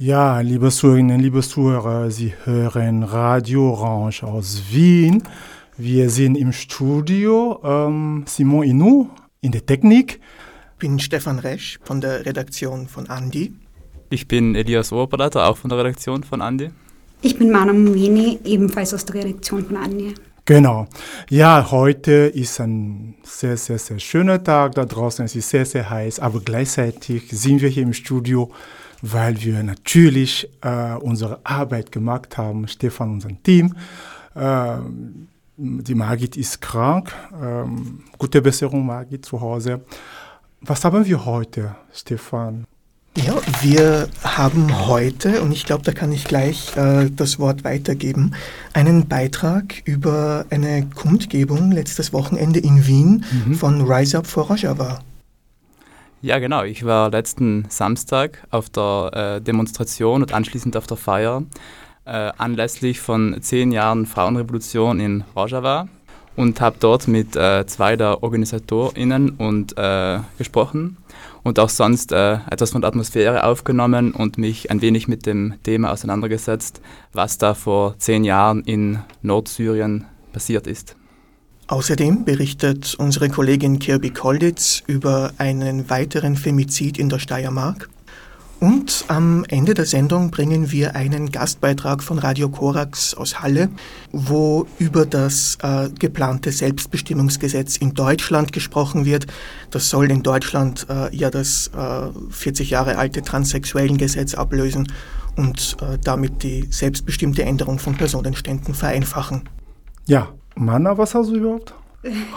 Ja, liebe Zuhörerinnen, liebe Zuhörer, Sie hören Radio Orange aus Wien. Wir sind im Studio. Ähm, Simon Inou in der Technik. Ich bin Stefan Resch von der Redaktion von Andi. Ich bin Elias Oberblatter, auch von der Redaktion von Andi. Ich bin Mana Mumini, ebenfalls aus der Redaktion von Andi. Genau. Ja, heute ist ein sehr, sehr, sehr schöner Tag da draußen. Es ist sehr, sehr heiß, aber gleichzeitig sind wir hier im Studio weil wir natürlich äh, unsere Arbeit gemacht haben, Stefan, unser Team. Äh, die Margit ist krank. Ähm, gute Besserung, Margit, zu Hause. Was haben wir heute, Stefan? Ja, wir haben heute, und ich glaube, da kann ich gleich äh, das Wort weitergeben, einen Beitrag über eine Kundgebung letztes Wochenende in Wien mhm. von Rise Up for Rojava. Ja, genau. Ich war letzten Samstag auf der äh, Demonstration und anschließend auf der Feier äh, anlässlich von zehn Jahren Frauenrevolution in Rojava und habe dort mit äh, zwei der OrganisatorInnen und, äh, gesprochen und auch sonst äh, etwas von der Atmosphäre aufgenommen und mich ein wenig mit dem Thema auseinandergesetzt, was da vor zehn Jahren in Nordsyrien passiert ist. Außerdem berichtet unsere Kollegin Kirby Kolditz über einen weiteren Femizid in der Steiermark. Und am Ende der Sendung bringen wir einen Gastbeitrag von Radio Korax aus Halle, wo über das äh, geplante Selbstbestimmungsgesetz in Deutschland gesprochen wird. Das soll in Deutschland äh, ja das äh, 40 Jahre alte Transsexuellengesetz ablösen und äh, damit die selbstbestimmte Änderung von Personenständen vereinfachen. Ja, Manna, was hast du überhaupt?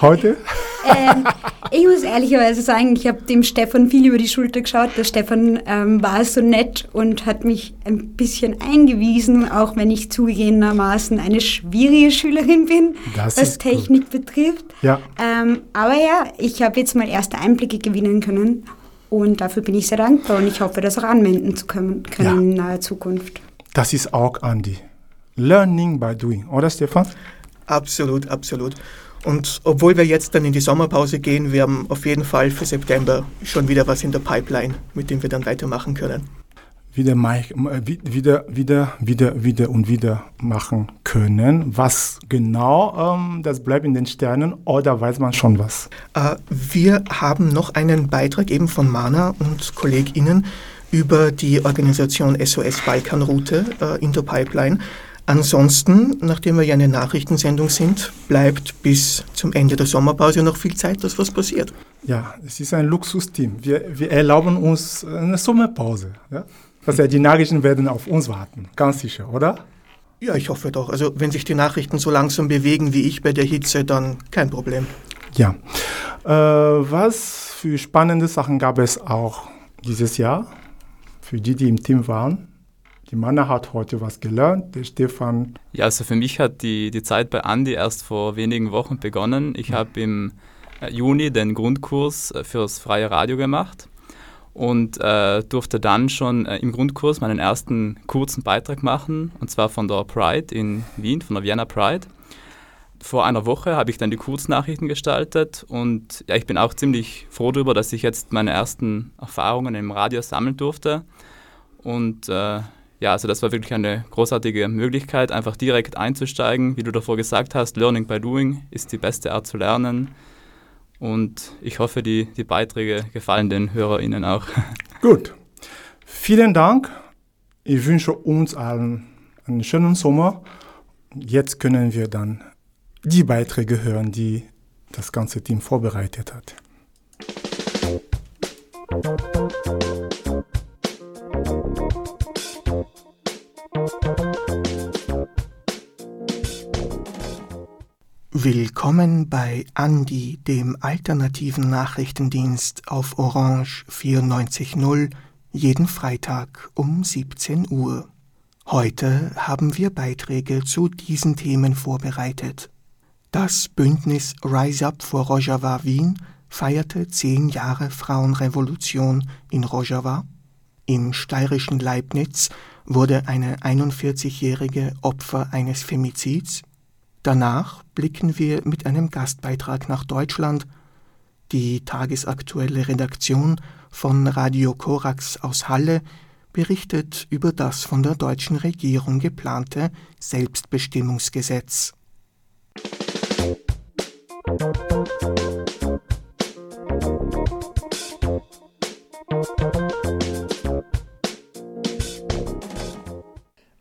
Heute? ähm, ich muss ehrlicherweise sagen, ich habe dem Stefan viel über die Schulter geschaut. Der Stefan ähm, war so nett und hat mich ein bisschen eingewiesen, auch wenn ich zugegebenermaßen eine schwierige Schülerin bin, das was Technik gut. betrifft. Ja. Ähm, aber ja, ich habe jetzt mal erste Einblicke gewinnen können und dafür bin ich sehr dankbar und ich hoffe, das auch anwenden zu können, können ja. in naher Zukunft. Das ist auch Andy. Learning by doing, oder Stefan? Absolut, absolut. Und obwohl wir jetzt dann in die Sommerpause gehen, wir haben auf jeden Fall für September schon wieder was in der Pipeline, mit dem wir dann weitermachen können. Wieder, wieder, wieder, wieder, wieder und wieder machen können. Was genau, ähm, das bleibt in den Sternen oder weiß man schon was? Äh, wir haben noch einen Beitrag eben von Mana und KollegInnen über die Organisation SOS Balkanroute äh, in der Pipeline. Ansonsten, nachdem wir ja eine Nachrichtensendung sind, bleibt bis zum Ende der Sommerpause noch viel Zeit, dass was passiert. Ja, es ist ein Luxusteam. Wir, wir erlauben uns eine Sommerpause. Ja? Also die Nachrichten werden auf uns warten, ganz sicher, oder? Ja, ich hoffe doch. Also wenn sich die Nachrichten so langsam bewegen wie ich bei der Hitze, dann kein Problem. Ja. Äh, was für spannende Sachen gab es auch dieses Jahr für die, die im Team waren? Die Manna hat heute was gelernt, der Stefan. Ja, also für mich hat die, die Zeit bei Andi erst vor wenigen Wochen begonnen. Ich mhm. habe im äh, Juni den Grundkurs äh, fürs freie Radio gemacht und äh, durfte dann schon äh, im Grundkurs meinen ersten kurzen Beitrag machen, und zwar von der Pride in Wien, von der Vienna Pride. Vor einer Woche habe ich dann die Kurznachrichten gestaltet und ja, ich bin auch ziemlich froh darüber, dass ich jetzt meine ersten Erfahrungen im Radio sammeln durfte. Und äh, ja, also das war wirklich eine großartige Möglichkeit, einfach direkt einzusteigen. Wie du davor gesagt hast, Learning by Doing ist die beste Art zu lernen. Und ich hoffe, die, die Beiträge gefallen den HörerInnen auch. Gut. Vielen Dank. Ich wünsche uns allen einen schönen Sommer. Jetzt können wir dann die Beiträge hören, die das ganze Team vorbereitet hat. Willkommen bei Andi, dem alternativen Nachrichtendienst auf Orange 94.0, jeden Freitag um 17 Uhr. Heute haben wir Beiträge zu diesen Themen vorbereitet. Das Bündnis Rise Up for Rojava Wien feierte zehn Jahre Frauenrevolution in Rojava. Im steirischen Leibniz wurde eine 41-jährige Opfer eines Femizids. Danach blicken wir mit einem Gastbeitrag nach Deutschland. Die tagesaktuelle Redaktion von Radio Korax aus Halle berichtet über das von der deutschen Regierung geplante Selbstbestimmungsgesetz.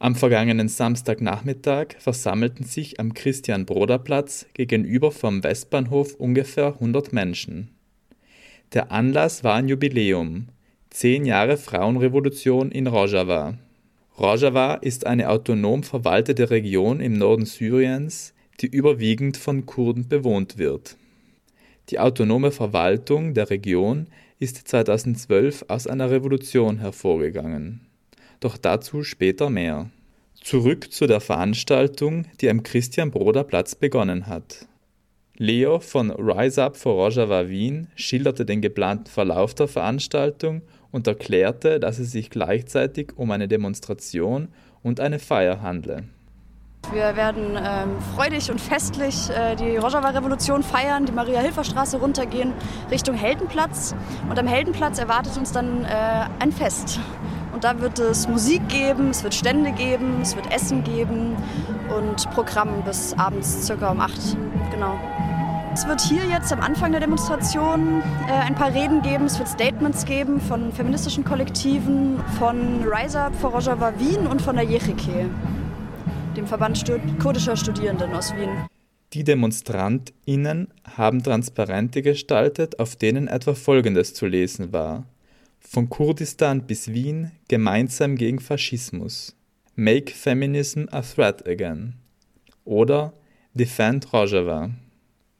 Am vergangenen Samstagnachmittag versammelten sich am Christian-Broder-Platz gegenüber vom Westbahnhof ungefähr 100 Menschen. Der Anlass war ein Jubiläum, zehn Jahre Frauenrevolution in Rojava. Rojava ist eine autonom verwaltete Region im Norden Syriens, die überwiegend von Kurden bewohnt wird. Die autonome Verwaltung der Region ist 2012 aus einer Revolution hervorgegangen doch dazu später mehr. Zurück zu der Veranstaltung, die am Christian-Broder-Platz begonnen hat. Leo von Rise Up for Rojava Wien schilderte den geplanten Verlauf der Veranstaltung und erklärte, dass es sich gleichzeitig um eine Demonstration und eine Feier handle. Wir werden ähm, freudig und festlich äh, die Rojava-Revolution feiern, die Maria-Hilfer-Straße runtergehen Richtung Heldenplatz. Und am Heldenplatz erwartet uns dann äh, ein Fest. Und da wird es Musik geben, es wird Stände geben, es wird Essen geben und Programm bis abends circa um 8. Genau. Es wird hier jetzt am Anfang der Demonstration äh, ein paar Reden geben, es wird Statements geben von feministischen Kollektiven, von Rise Up for Rojava Wien und von der Jechike, dem Verband Stud kurdischer Studierenden aus Wien. Die DemonstrantInnen haben Transparente gestaltet, auf denen etwa Folgendes zu lesen war. Von Kurdistan bis Wien gemeinsam gegen Faschismus. Make Feminism a Threat Again. Oder Defend Rojava.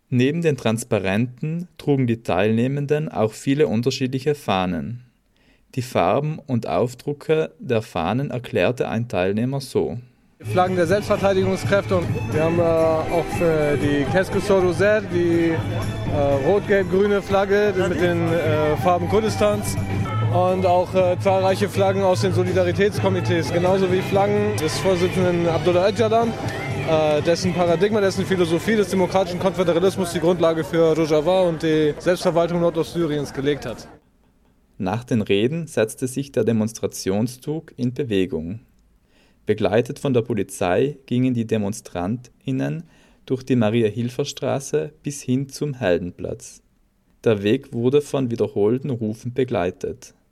Neben den Transparenten trugen die Teilnehmenden auch viele unterschiedliche Fahnen. Die Farben und Aufdrucke der Fahnen erklärte ein Teilnehmer so. Flaggen der Selbstverteidigungskräfte. Wir haben äh, auch für die Keske Soruzer die äh, rot-gelb-grüne Flagge mit den äh, Farben Kurdistans und auch äh, zahlreiche Flaggen aus den Solidaritätskomitees, genauso wie Flaggen des Vorsitzenden Abdullah Öcalan, äh, dessen Paradigma, dessen Philosophie des demokratischen Konföderalismus die Grundlage für Rojava und die Selbstverwaltung Nordostsyriens gelegt hat. Nach den Reden setzte sich der Demonstrationszug in Bewegung. Begleitet von der Polizei gingen die DemonstrantInnen durch die Maria-Hilfer-Straße bis hin zum Heldenplatz. Der Weg wurde von wiederholten Rufen begleitet.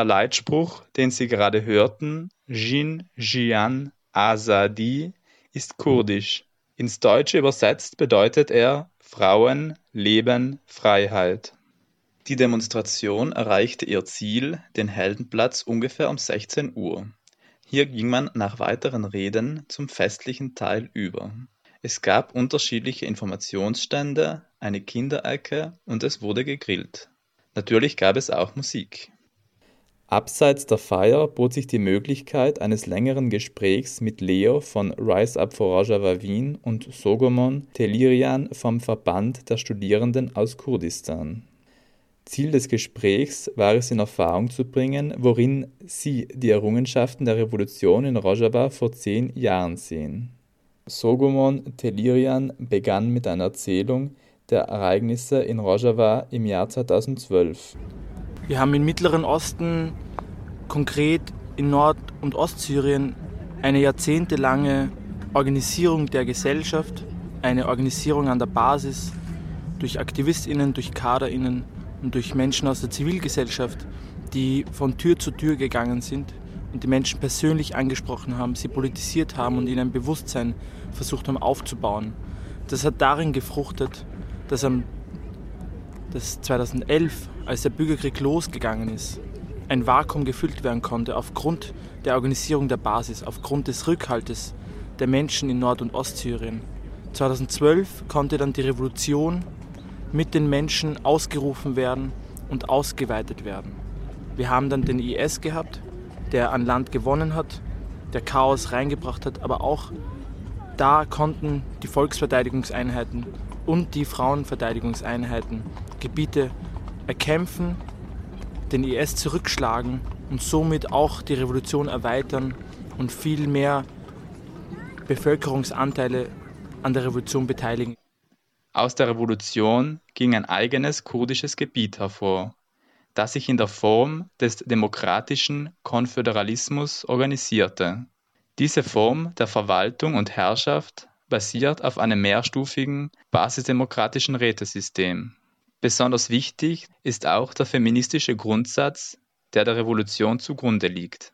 Der Leitspruch, den Sie gerade hörten, Jin Jian Azadi, ist kurdisch. Ins Deutsche übersetzt bedeutet er Frauen, Leben, Freiheit. Die Demonstration erreichte ihr Ziel, den Heldenplatz, ungefähr um 16 Uhr. Hier ging man nach weiteren Reden zum festlichen Teil über. Es gab unterschiedliche Informationsstände, eine Kinderecke und es wurde gegrillt. Natürlich gab es auch Musik. Abseits der Feier bot sich die Möglichkeit eines längeren Gesprächs mit Leo von Rise Up for Rojava Wien und Sogomon Telirian vom Verband der Studierenden aus Kurdistan. Ziel des Gesprächs war es in Erfahrung zu bringen, worin sie die Errungenschaften der Revolution in Rojava vor zehn Jahren sehen. Sogomon Telirian begann mit einer Erzählung der Ereignisse in Rojava im Jahr 2012. Wir haben im Mittleren Osten, konkret in Nord- und Ostsyrien, eine jahrzehntelange Organisierung der Gesellschaft, eine Organisierung an der Basis durch Aktivistinnen, durch Kaderinnen und durch Menschen aus der Zivilgesellschaft, die von Tür zu Tür gegangen sind und die Menschen persönlich angesprochen haben, sie politisiert haben und ihnen ein Bewusstsein versucht haben aufzubauen. Das hat darin gefruchtet, dass am dass 2011, als der Bürgerkrieg losgegangen ist, ein Vakuum gefüllt werden konnte aufgrund der Organisierung der Basis, aufgrund des Rückhaltes der Menschen in Nord- und Ostsyrien, 2012 konnte dann die Revolution mit den Menschen ausgerufen werden und ausgeweitet werden. Wir haben dann den IS gehabt, der an Land gewonnen hat, der Chaos reingebracht hat, aber auch da konnten die Volksverteidigungseinheiten und die Frauenverteidigungseinheiten Gebiete erkämpfen, den IS zurückschlagen und somit auch die Revolution erweitern und viel mehr Bevölkerungsanteile an der Revolution beteiligen. Aus der Revolution ging ein eigenes kurdisches Gebiet hervor, das sich in der Form des demokratischen Konföderalismus organisierte. Diese Form der Verwaltung und Herrschaft basiert auf einem mehrstufigen basisdemokratischen Rätesystem. Besonders wichtig ist auch der feministische Grundsatz, der der Revolution zugrunde liegt.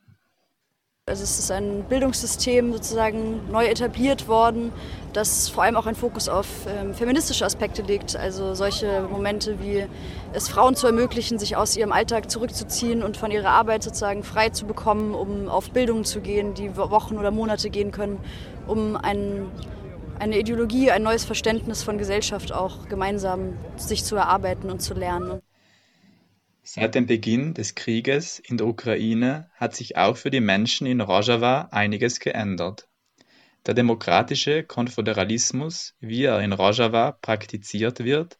Also es ist ein Bildungssystem sozusagen neu etabliert worden, das vor allem auch einen Fokus auf ähm, feministische Aspekte legt. Also solche Momente wie es Frauen zu ermöglichen, sich aus ihrem Alltag zurückzuziehen und von ihrer Arbeit sozusagen frei zu bekommen, um auf Bildung zu gehen, die Wochen oder Monate gehen können, um ein, eine Ideologie, ein neues Verständnis von Gesellschaft auch gemeinsam sich zu erarbeiten und zu lernen. Seit dem Beginn des Krieges in der Ukraine hat sich auch für die Menschen in Rojava einiges geändert. Der demokratische Konföderalismus, wie er in Rojava praktiziert wird,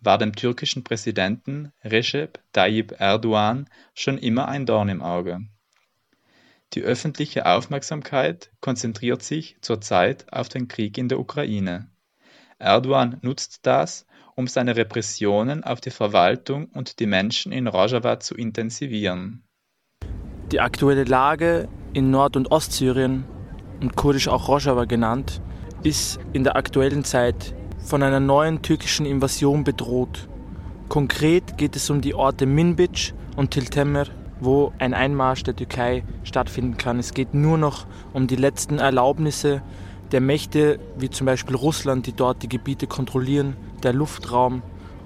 war dem türkischen Präsidenten Recep Tayyip Erdogan schon immer ein Dorn im Auge. Die öffentliche Aufmerksamkeit konzentriert sich zurzeit auf den Krieg in der Ukraine. Erdogan nutzt das, um seine Repressionen auf die Verwaltung und die Menschen in Rojava zu intensivieren. Die aktuelle Lage in Nord- und Ostsyrien und kurdisch auch Rojava genannt, ist in der aktuellen Zeit von einer neuen türkischen Invasion bedroht. Konkret geht es um die Orte Minbic und Tiltemer, wo ein Einmarsch der Türkei stattfinden kann. Es geht nur noch um die letzten Erlaubnisse der Mächte, wie zum Beispiel Russland, die dort die Gebiete kontrollieren, der Luftraum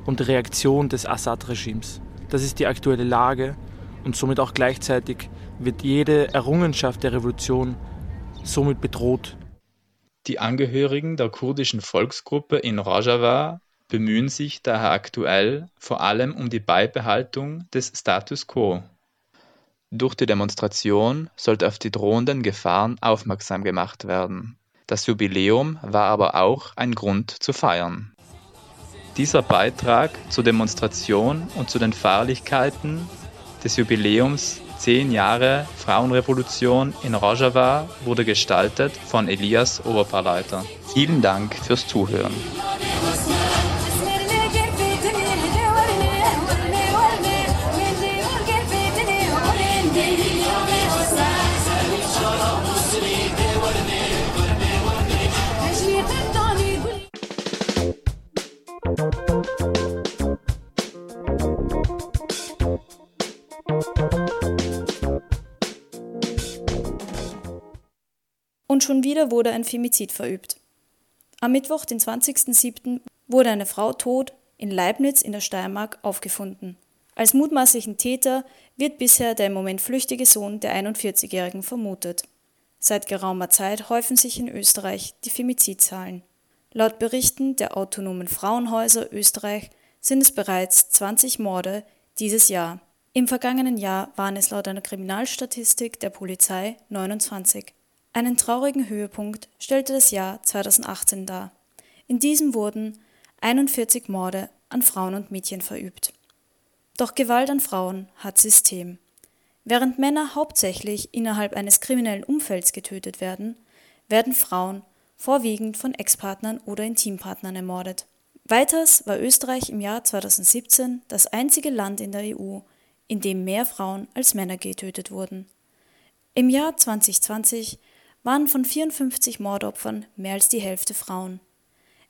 und Reaktion des Assad-Regimes. Das ist die aktuelle Lage und somit auch gleichzeitig wird jede Errungenschaft der Revolution somit bedroht. Die Angehörigen der kurdischen Volksgruppe in Rojava bemühen sich daher aktuell vor allem um die Beibehaltung des Status quo. Durch die Demonstration sollte auf die drohenden Gefahren aufmerksam gemacht werden. Das Jubiläum war aber auch ein Grund zu feiern. Dieser Beitrag zur Demonstration und zu den Feierlichkeiten des Jubiläums 10 Jahre Frauenrevolution in Rojava wurde gestaltet von Elias Oberparleiter. Vielen Dank fürs Zuhören. Wieder wurde ein Femizid verübt. Am Mittwoch, den 20.07., wurde eine Frau tot in Leibniz in der Steiermark aufgefunden. Als mutmaßlichen Täter wird bisher der im Moment flüchtige Sohn der 41-Jährigen vermutet. Seit geraumer Zeit häufen sich in Österreich die Femizidzahlen. Laut Berichten der autonomen Frauenhäuser Österreich sind es bereits 20 Morde dieses Jahr. Im vergangenen Jahr waren es laut einer Kriminalstatistik der Polizei 29. Einen traurigen Höhepunkt stellte das Jahr 2018 dar. In diesem wurden 41 Morde an Frauen und Mädchen verübt. Doch Gewalt an Frauen hat System. Während Männer hauptsächlich innerhalb eines kriminellen Umfelds getötet werden, werden Frauen vorwiegend von Ex-Partnern oder Intimpartnern ermordet. Weiters war Österreich im Jahr 2017 das einzige Land in der EU, in dem mehr Frauen als Männer getötet wurden. Im Jahr 2020 waren von 54 Mordopfern mehr als die Hälfte Frauen.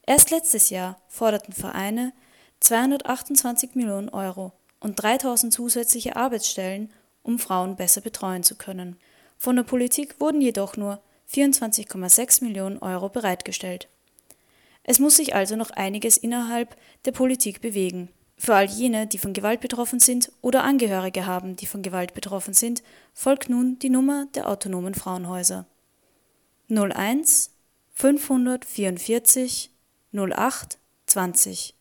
Erst letztes Jahr forderten Vereine 228 Millionen Euro und 3000 zusätzliche Arbeitsstellen, um Frauen besser betreuen zu können. Von der Politik wurden jedoch nur 24,6 Millionen Euro bereitgestellt. Es muss sich also noch einiges innerhalb der Politik bewegen. Für all jene, die von Gewalt betroffen sind oder Angehörige haben, die von Gewalt betroffen sind, folgt nun die Nummer der autonomen Frauenhäuser 01 544 08 20.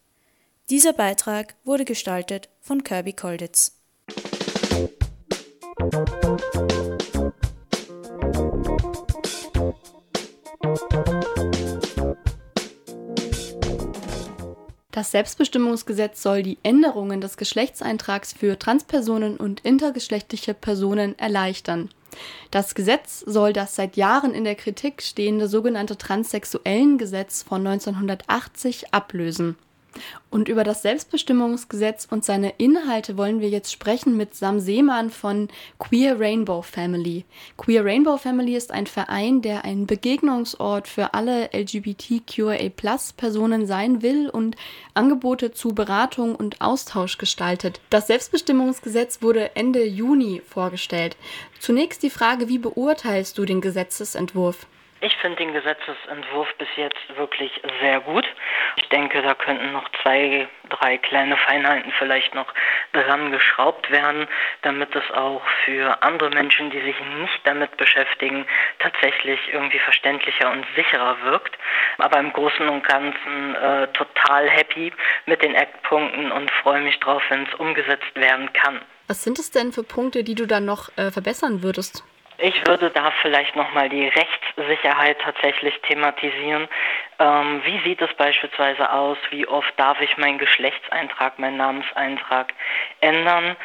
Dieser Beitrag wurde gestaltet von Kirby Kolditz. Das Selbstbestimmungsgesetz soll die Änderungen des Geschlechtseintrags für Transpersonen und intergeschlechtliche Personen erleichtern. Das Gesetz soll das seit Jahren in der Kritik stehende sogenannte Transsexuellengesetz von 1980 ablösen. Und über das Selbstbestimmungsgesetz und seine Inhalte wollen wir jetzt sprechen mit Sam Seemann von Queer Rainbow Family. Queer Rainbow Family ist ein Verein, der ein Begegnungsort für alle LGBTQIA-Personen sein will und Angebote zu Beratung und Austausch gestaltet. Das Selbstbestimmungsgesetz wurde Ende Juni vorgestellt. Zunächst die Frage, wie beurteilst du den Gesetzesentwurf? Ich finde den Gesetzesentwurf bis jetzt wirklich sehr gut. Ich denke, da könnten noch zwei, drei kleine Feinheiten vielleicht noch dran geschraubt werden, damit es auch für andere Menschen, die sich nicht damit beschäftigen, tatsächlich irgendwie verständlicher und sicherer wirkt. Aber im Großen und Ganzen äh, total happy mit den Eckpunkten und freue mich drauf, wenn es umgesetzt werden kann. Was sind es denn für Punkte, die du dann noch äh, verbessern würdest? Ich würde da vielleicht nochmal die Rechtssicherheit tatsächlich thematisieren. Ähm, wie sieht es beispielsweise aus? Wie oft darf ich meinen Geschlechtseintrag, meinen Namenseintrag ändern?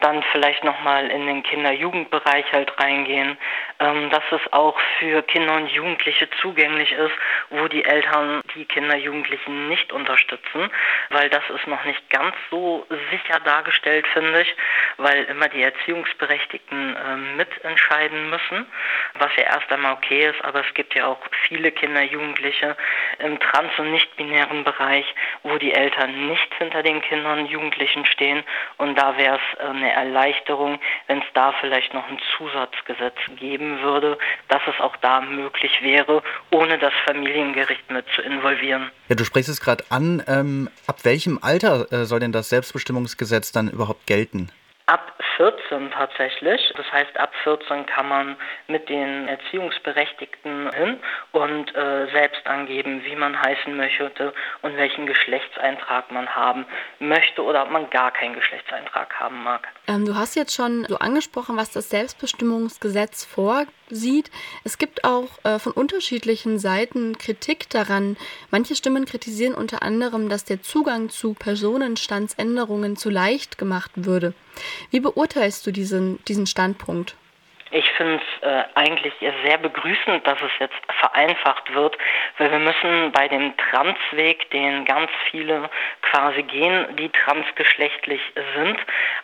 Dann vielleicht nochmal in den Kinder-Jugendbereich halt reingehen, ähm, dass es auch für Kinder und Jugendliche zugänglich ist, wo die Eltern die Kinder, Jugendlichen nicht unterstützen, weil das ist noch nicht ganz so sicher dargestellt, finde ich, weil immer die Erziehungsberechtigten äh, mitentscheiden müssen, was ja erst einmal okay ist, aber es gibt ja auch viele Kinder, Jugendliche im trans- und nicht-binären Bereich, wo die Eltern nicht hinter den Kindern und Jugendlichen stehen und da wäre es äh, eine Erleichterung, wenn es da vielleicht noch ein Zusatzgesetz geben würde, dass es auch da möglich wäre, ohne das Familiengericht mit zu involvieren. Ja, du sprichst es gerade an. Ähm, ab welchem Alter äh, soll denn das Selbstbestimmungsgesetz dann überhaupt gelten? Ab 14 tatsächlich. Das heißt, ab 14 kann man mit den Erziehungsberechtigten hin und äh, selbst angeben, wie man heißen möchte und welchen Geschlechtseintrag man haben möchte oder ob man gar keinen Geschlechtseintrag haben mag. Ähm, du hast jetzt schon so angesprochen, was das Selbstbestimmungsgesetz vorsieht. Es gibt auch äh, von unterschiedlichen Seiten Kritik daran. Manche Stimmen kritisieren unter anderem, dass der Zugang zu Personenstandsänderungen zu leicht gemacht würde. Wie beurteilst du diesen, diesen Standpunkt? Ich finde es äh, eigentlich sehr begrüßend, dass es jetzt vereinfacht wird, weil wir müssen bei dem Transweg, den ganz viele quasi gehen, die transgeschlechtlich sind,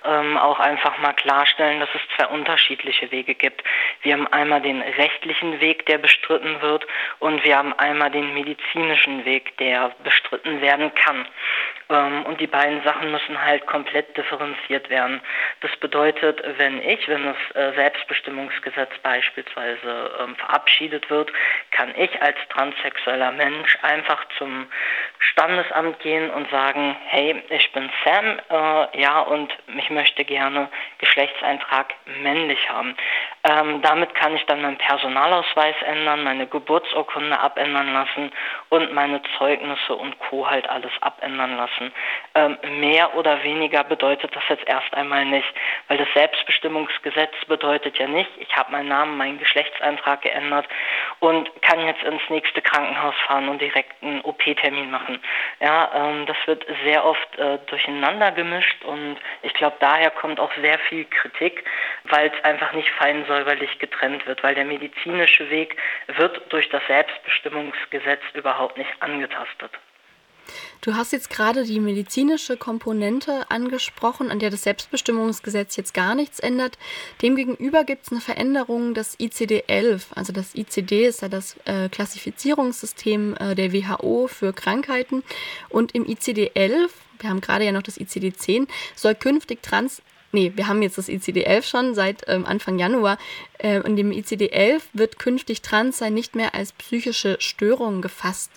ähm, auch einfach mal klarstellen, dass es zwei unterschiedliche Wege gibt. Wir haben einmal den rechtlichen Weg, der bestritten wird, und wir haben einmal den medizinischen Weg, der bestritten werden kann. Ähm, und die beiden Sachen müssen halt komplett differenziert werden. Das bedeutet, wenn ich, wenn das äh, Selbstbestimmung Selbstbestimmungsgesetz beispielsweise ähm, verabschiedet wird, kann ich als transsexueller Mensch einfach zum Standesamt gehen und sagen, hey, ich bin Sam, äh, ja, und ich möchte gerne Geschlechtseintrag männlich haben. Ähm, damit kann ich dann meinen Personalausweis ändern, meine Geburtsurkunde abändern lassen und meine Zeugnisse und Co. halt alles abändern lassen. Ähm, mehr oder weniger bedeutet das jetzt erst einmal nicht, weil das Selbstbestimmungsgesetz bedeutet ja nicht, ich habe meinen Namen, meinen Geschlechtseintrag geändert und kann jetzt ins nächste Krankenhaus fahren und direkt einen OP-Termin machen. Ja, ähm, das wird sehr oft äh, durcheinander gemischt und ich glaube, daher kommt auch sehr viel Kritik, weil es einfach nicht fein säuberlich getrennt wird, weil der medizinische Weg wird durch das Selbstbestimmungsgesetz überhaupt nicht angetastet. Du hast jetzt gerade die medizinische Komponente angesprochen, an der das Selbstbestimmungsgesetz jetzt gar nichts ändert. Demgegenüber gibt es eine Veränderung des ICD-11. Also das ICD ist ja das äh, Klassifizierungssystem äh, der WHO für Krankheiten. Und im ICD-11, wir haben gerade ja noch das ICD-10, soll künftig trans nee, wir haben jetzt das ICD-11 schon seit ähm, Anfang Januar. Äh, in dem ICD-11 wird künftig Transsein nicht mehr als psychische Störung gefasst.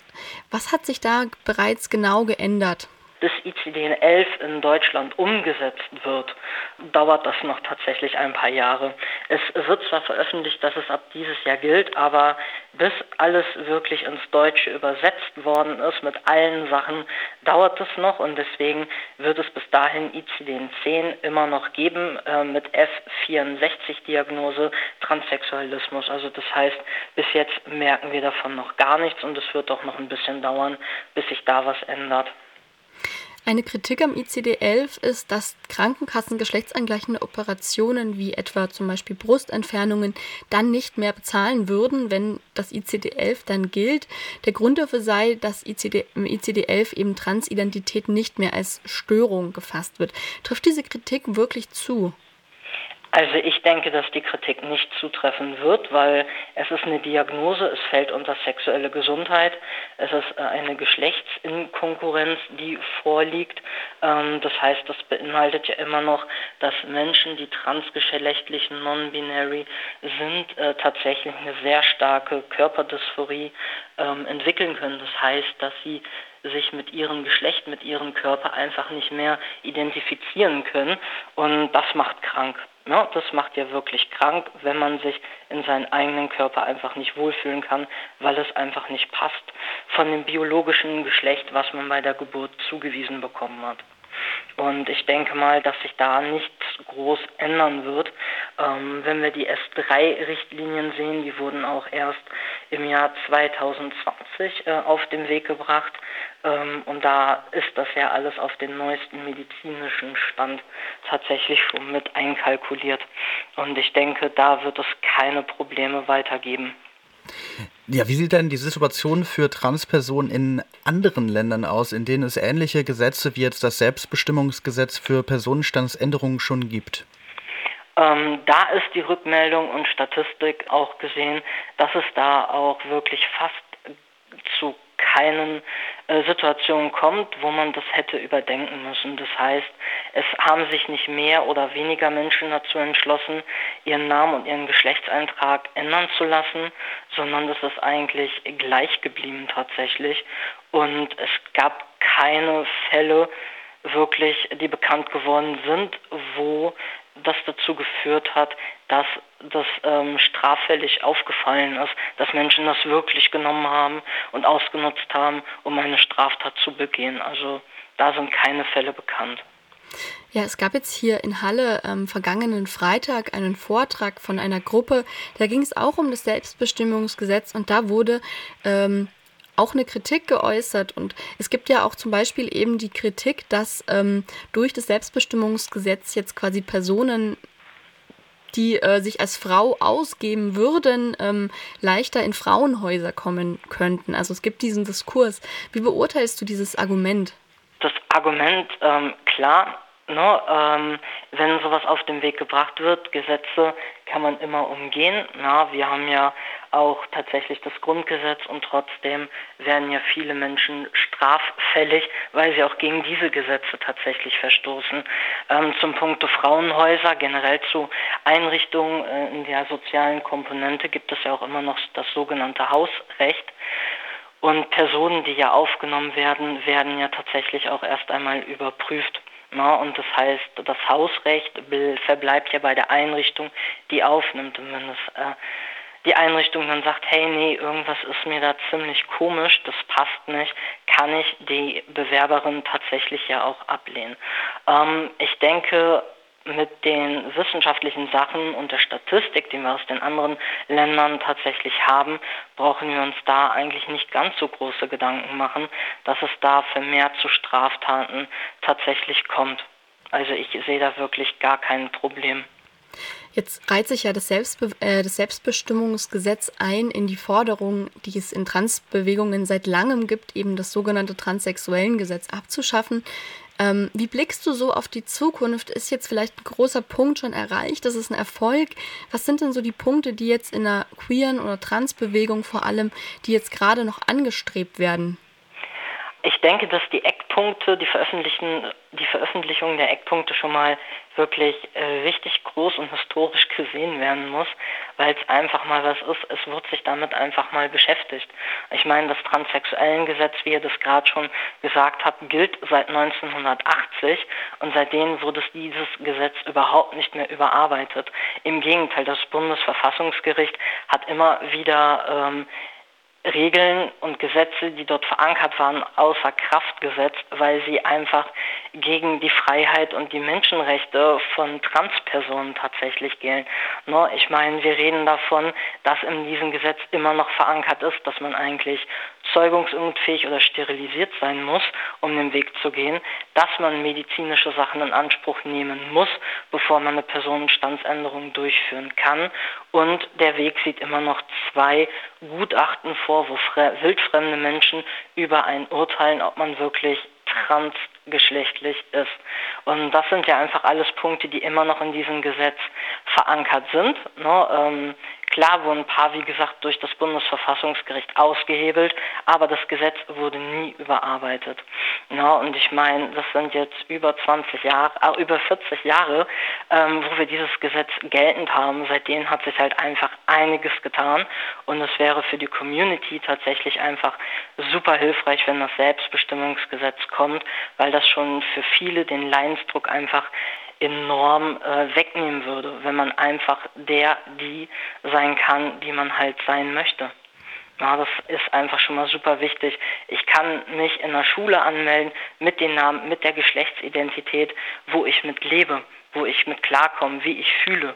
Was hat sich da bereits genau geändert? Bis ICD-11 in Deutschland umgesetzt wird, dauert das noch tatsächlich ein paar Jahre. Es wird zwar veröffentlicht, dass es ab dieses Jahr gilt, aber bis alles wirklich ins Deutsche übersetzt worden ist mit allen Sachen, dauert es noch und deswegen wird es bis dahin ICD-10 immer noch geben äh, mit F64-Diagnose Transsexualismus. Also das heißt, bis jetzt merken wir davon noch gar nichts und es wird auch noch ein bisschen dauern, bis sich da was ändert. Eine Kritik am ICD-11 ist, dass Krankenkassen geschlechtsangleichende Operationen wie etwa zum Beispiel Brustentfernungen dann nicht mehr bezahlen würden, wenn das ICD-11 dann gilt. Der Grund dafür sei, dass ICD, im ICD-11 eben Transidentität nicht mehr als Störung gefasst wird. Trifft diese Kritik wirklich zu? Also ich denke, dass die Kritik nicht zutreffen wird, weil es ist eine Diagnose, es fällt unter sexuelle Gesundheit, es ist eine Geschlechtsinkonkurrenz, die vorliegt. Ähm, das heißt, das beinhaltet ja immer noch, dass Menschen, die transgeschlechtlich non-binary sind, äh, tatsächlich eine sehr starke Körperdysphorie ähm, entwickeln können. Das heißt, dass sie sich mit ihrem Geschlecht, mit ihrem Körper einfach nicht mehr identifizieren können und das macht krank. Ja, das macht ja wirklich krank, wenn man sich in seinen eigenen Körper einfach nicht wohlfühlen kann, weil es einfach nicht passt von dem biologischen Geschlecht, was man bei der Geburt zugewiesen bekommen hat. Und ich denke mal, dass sich da nichts groß ändern wird. Ähm, wenn wir die S3-Richtlinien sehen, die wurden auch erst im Jahr 2020 äh, auf den Weg gebracht. Ähm, und da ist das ja alles auf den neuesten medizinischen Stand tatsächlich schon mit einkalkuliert. Und ich denke, da wird es keine Probleme weitergeben. Ja, wie sieht denn die Situation für Transpersonen in anderen Ländern aus, in denen es ähnliche Gesetze wie jetzt das Selbstbestimmungsgesetz für Personenstandsänderungen schon gibt? Ähm, da ist die Rückmeldung und Statistik auch gesehen, dass es da auch wirklich fast zu keinen äh, Situationen kommt, wo man das hätte überdenken müssen. Das heißt, es haben sich nicht mehr oder weniger Menschen dazu entschlossen, ihren Namen und ihren Geschlechtseintrag ändern zu lassen, sondern es ist eigentlich gleich geblieben tatsächlich. Und es gab keine Fälle, wirklich, die bekannt geworden sind, wo das dazu geführt hat, dass das ähm, straffällig aufgefallen ist, dass Menschen das wirklich genommen haben und ausgenutzt haben, um eine Straftat zu begehen. Also da sind keine Fälle bekannt. Ja, es gab jetzt hier in Halle am vergangenen Freitag einen Vortrag von einer Gruppe. Da ging es auch um das Selbstbestimmungsgesetz und da wurde ähm, auch eine Kritik geäußert. Und es gibt ja auch zum Beispiel eben die Kritik, dass ähm, durch das Selbstbestimmungsgesetz jetzt quasi Personen die äh, sich als Frau ausgeben würden, ähm, leichter in Frauenhäuser kommen könnten. Also es gibt diesen Diskurs. Wie beurteilst du dieses Argument? Das Argument, ähm, klar, Ne, ähm, wenn sowas auf den Weg gebracht wird, Gesetze kann man immer umgehen. Na, wir haben ja auch tatsächlich das Grundgesetz und trotzdem werden ja viele Menschen straffällig, weil sie auch gegen diese Gesetze tatsächlich verstoßen. Ähm, zum Punkt Frauenhäuser, generell zu Einrichtungen äh, in der sozialen Komponente gibt es ja auch immer noch das sogenannte Hausrecht. Und Personen, die ja aufgenommen werden, werden ja tatsächlich auch erst einmal überprüft. Na, und das heißt, das Hausrecht verbleibt ja bei der Einrichtung, die aufnimmt. Und wenn das, äh, die Einrichtung dann sagt, hey, nee, irgendwas ist mir da ziemlich komisch, das passt nicht, kann ich die Bewerberin tatsächlich ja auch ablehnen. Ähm, ich denke, mit den wissenschaftlichen Sachen und der Statistik, die wir aus den anderen Ländern tatsächlich haben, brauchen wir uns da eigentlich nicht ganz so große Gedanken machen, dass es da vermehrt zu Straftaten tatsächlich kommt. Also ich sehe da wirklich gar kein Problem. Jetzt reiht sich ja das, Selbstbe äh, das, Selbstbestimmungsgesetz ein in die Forderung, die es in Transbewegungen seit langem gibt, eben das sogenannte Transsexuellengesetz abzuschaffen. Ähm, wie blickst du so auf die Zukunft? Ist jetzt vielleicht ein großer Punkt schon erreicht? Das ist ein Erfolg. Was sind denn so die Punkte, die jetzt in der queeren oder Transbewegung vor allem, die jetzt gerade noch angestrebt werden? Ich denke, dass die Eckpunkte die, veröffentlichen, die Veröffentlichung der Eckpunkte schon mal wirklich äh, richtig groß und historisch gesehen werden muss, weil es einfach mal was ist, es wird sich damit einfach mal beschäftigt. Ich meine, das Transsexuellengesetz, wie ihr das gerade schon gesagt habt, gilt seit 1980 und seitdem wurde dieses Gesetz überhaupt nicht mehr überarbeitet. Im Gegenteil, das Bundesverfassungsgericht hat immer wieder ähm, Regeln und Gesetze, die dort verankert waren, außer Kraft gesetzt, weil sie einfach gegen die Freiheit und die Menschenrechte von Transpersonen tatsächlich gehen. Ne? Ich meine, wir reden davon, dass in diesem Gesetz immer noch verankert ist, dass man eigentlich zeugungsunfähig oder sterilisiert sein muss, um den Weg zu gehen, dass man medizinische Sachen in Anspruch nehmen muss, bevor man eine Personenstandsänderung durchführen kann. Und der Weg sieht immer noch zwei Gutachten vor, wo wildfremde Menschen über ein urteilen, ob man wirklich transgeschlechtlich ist. Und das sind ja einfach alles Punkte, die immer noch in diesem Gesetz verankert sind. Ne? Ähm, Klar wurden ein paar, wie gesagt, durch das Bundesverfassungsgericht ausgehebelt, aber das Gesetz wurde nie überarbeitet. Ja, und ich meine, das sind jetzt über 20 Jahre, äh, über 40 Jahre, ähm, wo wir dieses Gesetz geltend haben. Seitdem hat sich halt einfach einiges getan und es wäre für die Community tatsächlich einfach super hilfreich, wenn das Selbstbestimmungsgesetz kommt, weil das schon für viele den Leidensdruck einfach enorm äh, wegnehmen würde, wenn man einfach der, die sein kann, die man halt sein möchte. Ja, das ist einfach schon mal super wichtig. Ich kann mich in der Schule anmelden mit dem Namen, mit der Geschlechtsidentität, wo ich mit lebe, wo ich mit klarkomme, wie ich fühle.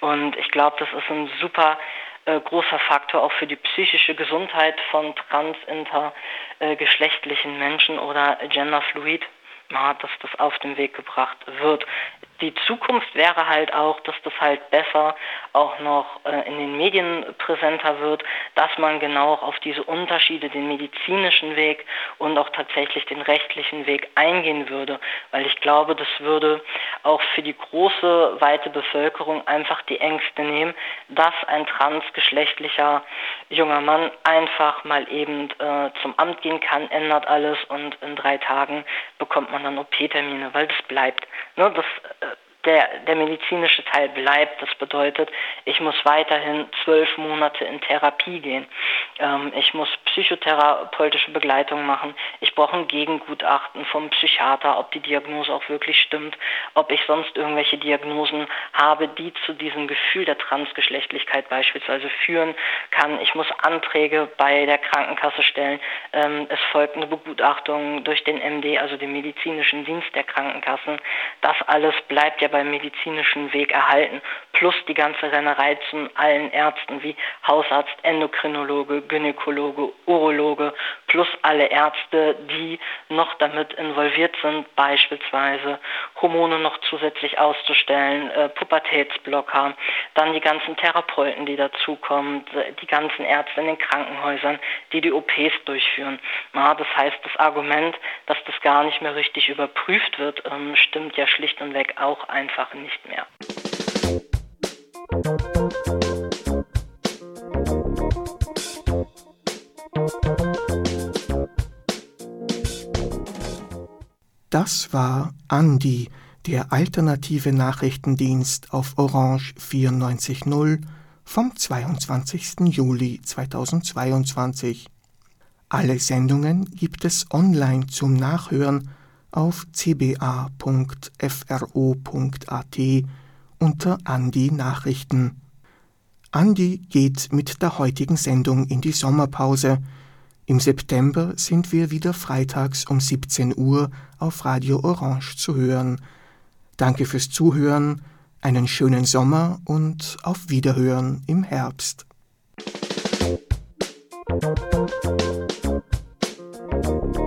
Und ich glaube, das ist ein super äh, großer Faktor auch für die psychische Gesundheit von trans, intergeschlechtlichen äh, Menschen oder genderfluid dass das auf den Weg gebracht wird. Die Zukunft wäre halt auch, dass das halt besser auch noch äh, in den Medien präsenter wird, dass man genau auf diese Unterschiede, den medizinischen Weg und auch tatsächlich den rechtlichen Weg eingehen würde, weil ich glaube, das würde auch für die große, weite Bevölkerung einfach die Ängste nehmen, dass ein transgeschlechtlicher junger Mann einfach mal eben äh, zum Amt gehen kann, ändert alles und in drei Tagen bekommt man dann OP-Termine, weil das bleibt. Ne, das, äh, der, der medizinische Teil bleibt. Das bedeutet, ich muss weiterhin zwölf Monate in Therapie gehen. Ähm, ich muss psychotherapeutische Begleitung machen. Ich brauche ein Gegengutachten vom Psychiater, ob die Diagnose auch wirklich stimmt, ob ich sonst irgendwelche Diagnosen habe, die zu diesem Gefühl der Transgeschlechtlichkeit beispielsweise führen kann. Ich muss Anträge bei der Krankenkasse stellen. Ähm, es folgt eine Begutachtung durch den MD, also den medizinischen Dienst der Krankenkassen. Das alles bleibt ja beim medizinischen Weg erhalten, plus die ganze Rennerei zu allen Ärzten wie Hausarzt, Endokrinologe, Gynäkologe, Urologe, plus alle Ärzte, die noch damit involviert sind, beispielsweise Hormone noch zusätzlich auszustellen, äh, Pubertätsblocker, dann die ganzen Therapeuten, die dazukommen, die ganzen Ärzte in den Krankenhäusern, die die OPs durchführen. Ja, das heißt, das Argument, dass das gar nicht mehr richtig überprüft wird, ähm, stimmt ja schlicht und weg auch ein einfach nicht mehr. Das war Andi, der alternative Nachrichtendienst auf Orange 94.0 vom 22. Juli 2022. Alle Sendungen gibt es online zum Nachhören auf cba.fro.at unter Andi Nachrichten. Andi geht mit der heutigen Sendung in die Sommerpause. Im September sind wir wieder freitags um 17 Uhr auf Radio Orange zu hören. Danke fürs Zuhören, einen schönen Sommer und auf Wiederhören im Herbst. Musik